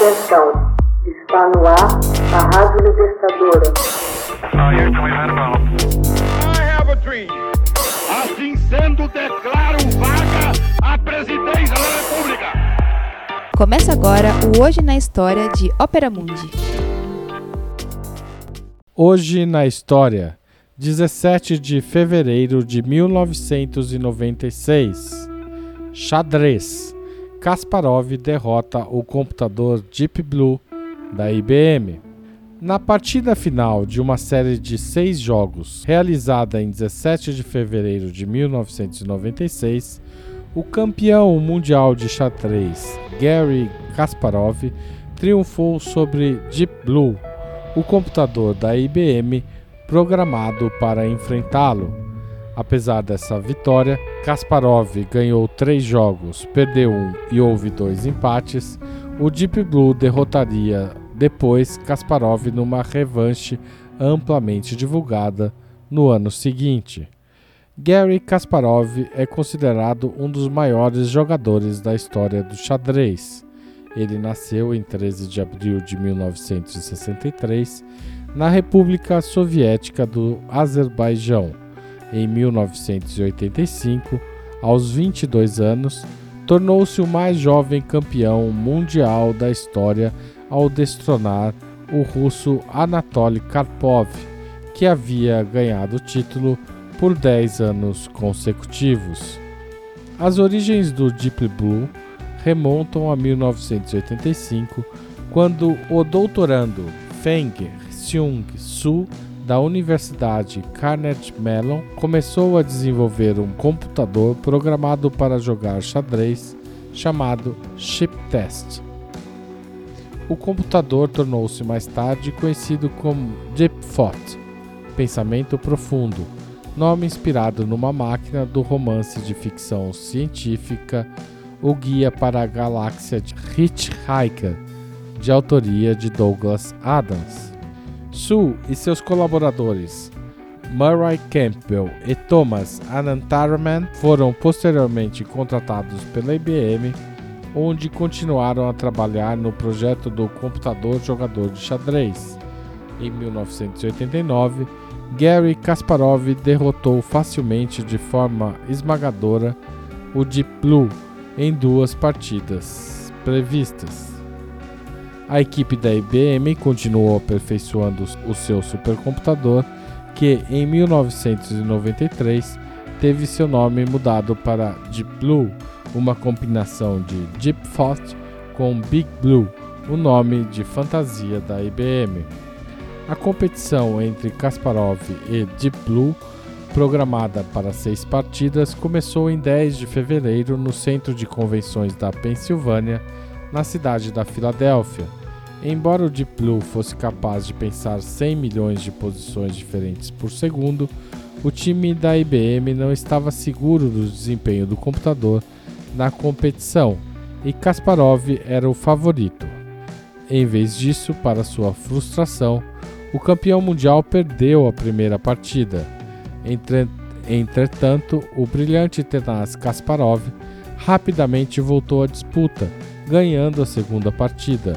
Atenção, está no ar a Rádio Libertadora. Assim sendo, declaro vaga a presidência da República. Começa agora o Hoje na História de Ópera Mundi. Hoje na História, 17 de fevereiro de 1996. Xadrez. Kasparov derrota o computador Deep Blue da IBM. Na partida final de uma série de seis jogos, realizada em 17 de fevereiro de 1996, o campeão mundial de xadrez Gary Kasparov triunfou sobre Deep Blue, o computador da IBM programado para enfrentá-lo. Apesar dessa vitória, Kasparov ganhou três jogos, perdeu um e houve dois empates. O Deep Blue derrotaria depois Kasparov numa revanche amplamente divulgada no ano seguinte. Gary Kasparov é considerado um dos maiores jogadores da história do xadrez. Ele nasceu em 13 de abril de 1963 na República Soviética do Azerbaijão em 1985, aos 22 anos, tornou-se o mais jovem campeão mundial da história ao destronar o russo Anatoly Karpov, que havia ganhado o título por 10 anos consecutivos. As origens do Deep Blue remontam a 1985, quando o doutorando Feng Xiong-su da Universidade Carnegie Mellon começou a desenvolver um computador programado para jogar xadrez chamado Chip Test. O computador tornou-se mais tarde conhecido como Deep Thought, pensamento profundo, nome inspirado numa máquina do romance de ficção científica O Guia para a Galáxia de Hitchhiker, de autoria de Douglas Adams. Sue e seus colaboradores Murray Campbell e Thomas Anantaraman foram posteriormente contratados pela IBM, onde continuaram a trabalhar no projeto do computador jogador de xadrez. Em 1989, Gary Kasparov derrotou facilmente de forma esmagadora o Deep Blue em duas partidas previstas. A equipe da IBM continuou aperfeiçoando o seu supercomputador, que em 1993 teve seu nome mudado para Deep Blue, uma combinação de Deep Thought com Big Blue, o nome de fantasia da IBM. A competição entre Kasparov e Deep Blue, programada para seis partidas, começou em 10 de fevereiro no Centro de Convenções da Pensilvânia, na cidade da Filadélfia. Embora o Deep Blue fosse capaz de pensar 100 milhões de posições diferentes por segundo, o time da IBM não estava seguro do desempenho do computador na competição e Kasparov era o favorito. Em vez disso, para sua frustração, o campeão mundial perdeu a primeira partida. Entretanto, o brilhante tenaz Kasparov rapidamente voltou à disputa, ganhando a segunda partida.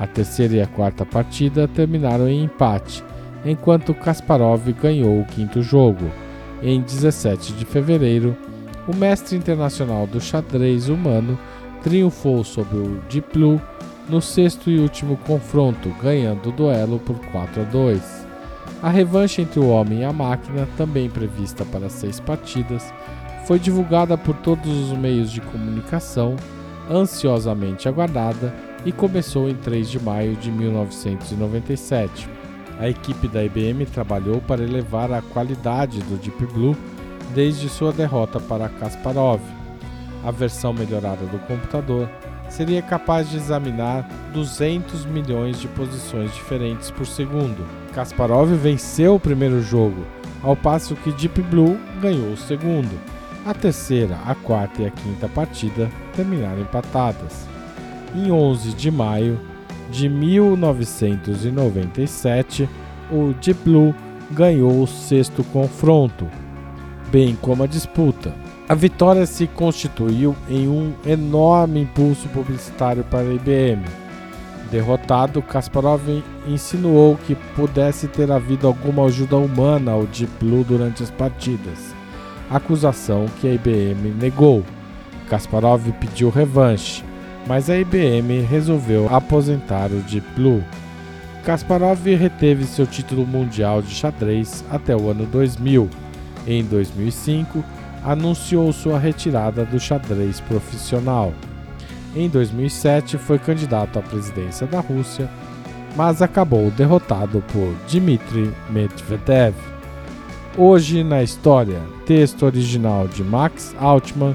A terceira e a quarta partida terminaram em empate, enquanto Kasparov ganhou o quinto jogo. Em 17 de fevereiro, o mestre internacional do xadrez humano triunfou sobre o Deep Blue no sexto e último confronto, ganhando o duelo por 4 a 2. A revanche entre o homem e a máquina, também prevista para seis partidas, foi divulgada por todos os meios de comunicação, ansiosamente aguardada e começou em 3 de maio de 1997. A equipe da IBM trabalhou para elevar a qualidade do Deep Blue desde sua derrota para Kasparov. A versão melhorada do computador seria capaz de examinar 200 milhões de posições diferentes por segundo. Kasparov venceu o primeiro jogo, ao passo que Deep Blue ganhou o segundo. A terceira, a quarta e a quinta partida terminaram empatadas em 11 de maio de 1997, o Deep Blue ganhou o sexto confronto, bem como a disputa. A vitória se constituiu em um enorme impulso publicitário para a IBM. Derrotado, Kasparov insinuou que pudesse ter havido alguma ajuda humana ao Deep Blue durante as partidas, acusação que a IBM negou. Kasparov pediu revanche, mas a IBM resolveu aposentar o Deep Blue. Kasparov reteve seu título mundial de xadrez até o ano 2000. Em 2005, anunciou sua retirada do xadrez profissional. Em 2007, foi candidato à presidência da Rússia, mas acabou derrotado por Dmitry Medvedev. Hoje na história, texto original de Max Altman,